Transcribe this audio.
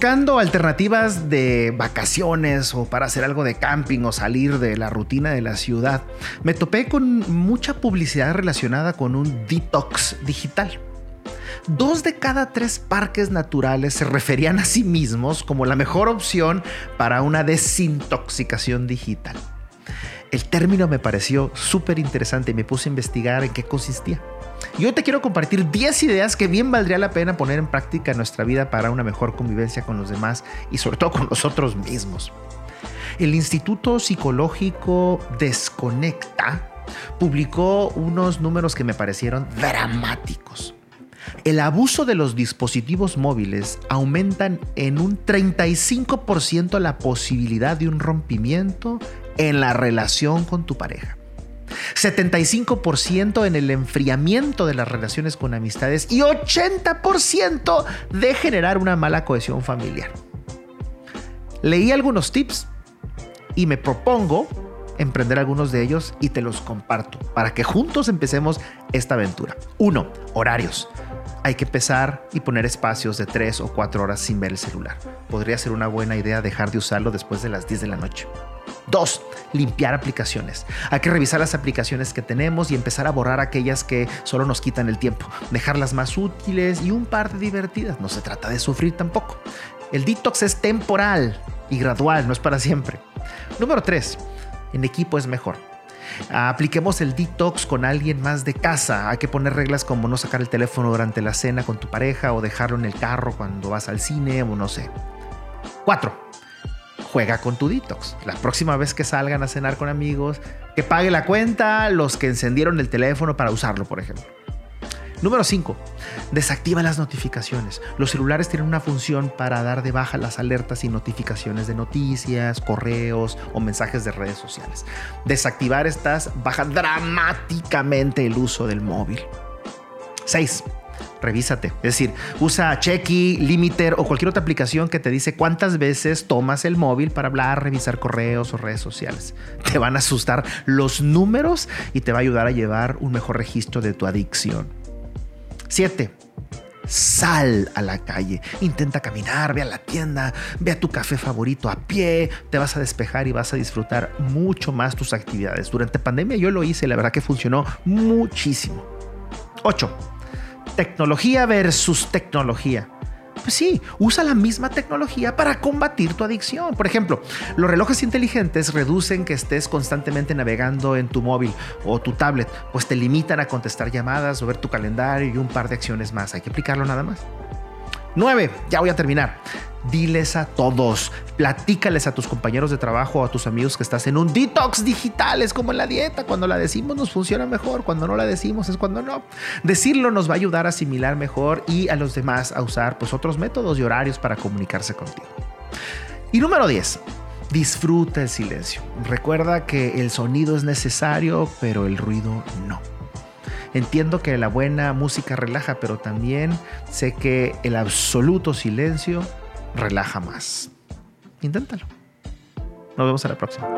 Buscando alternativas de vacaciones o para hacer algo de camping o salir de la rutina de la ciudad, me topé con mucha publicidad relacionada con un detox digital. Dos de cada tres parques naturales se referían a sí mismos como la mejor opción para una desintoxicación digital. El término me pareció súper interesante y me puse a investigar en qué consistía. Y hoy te quiero compartir 10 ideas que bien valdría la pena poner en práctica en nuestra vida para una mejor convivencia con los demás y sobre todo con nosotros mismos. El Instituto Psicológico Desconecta publicó unos números que me parecieron dramáticos. El abuso de los dispositivos móviles aumentan en un 35% la posibilidad de un rompimiento en la relación con tu pareja. 75% en el enfriamiento de las relaciones con amistades y 80% de generar una mala cohesión familiar. Leí algunos tips y me propongo emprender algunos de ellos y te los comparto para que juntos empecemos esta aventura. 1. Horarios. Hay que empezar y poner espacios de 3 o 4 horas sin ver el celular. Podría ser una buena idea dejar de usarlo después de las 10 de la noche. Dos, limpiar aplicaciones. Hay que revisar las aplicaciones que tenemos y empezar a borrar aquellas que solo nos quitan el tiempo, dejarlas más útiles y un par de divertidas. No se trata de sufrir tampoco. El detox es temporal y gradual, no es para siempre. Número tres, en equipo es mejor. Apliquemos el detox con alguien más de casa. Hay que poner reglas como no sacar el teléfono durante la cena con tu pareja o dejarlo en el carro cuando vas al cine o no sé. Cuatro juega con tu detox. La próxima vez que salgan a cenar con amigos, que pague la cuenta los que encendieron el teléfono para usarlo, por ejemplo. Número 5. Desactiva las notificaciones. Los celulares tienen una función para dar de baja las alertas y notificaciones de noticias, correos o mensajes de redes sociales. Desactivar estas baja dramáticamente el uso del móvil. 6 revísate. Es decir, usa Checky, Limiter o cualquier otra aplicación que te dice cuántas veces tomas el móvil para hablar, revisar correos o redes sociales. Te van a asustar los números y te va a ayudar a llevar un mejor registro de tu adicción. 7. Sal a la calle, intenta caminar, ve a la tienda, ve a tu café favorito a pie, te vas a despejar y vas a disfrutar mucho más tus actividades. Durante pandemia yo lo hice, la verdad que funcionó muchísimo. 8 tecnología versus tecnología. Pues sí, usa la misma tecnología para combatir tu adicción. Por ejemplo, los relojes inteligentes reducen que estés constantemente navegando en tu móvil o tu tablet, pues te limitan a contestar llamadas o ver tu calendario y un par de acciones más. Hay que aplicarlo nada más. 9. Ya voy a terminar. Diles a todos, platícales a tus compañeros de trabajo a tus amigos que estás en un detox digital. Es como en la dieta, cuando la decimos nos funciona mejor, cuando no la decimos es cuando no. Decirlo nos va a ayudar a asimilar mejor y a los demás a usar pues, otros métodos y horarios para comunicarse contigo. Y número 10. Disfruta el silencio. Recuerda que el sonido es necesario, pero el ruido no. Entiendo que la buena música relaja, pero también sé que el absoluto silencio relaja más. Inténtalo. Nos vemos en la próxima.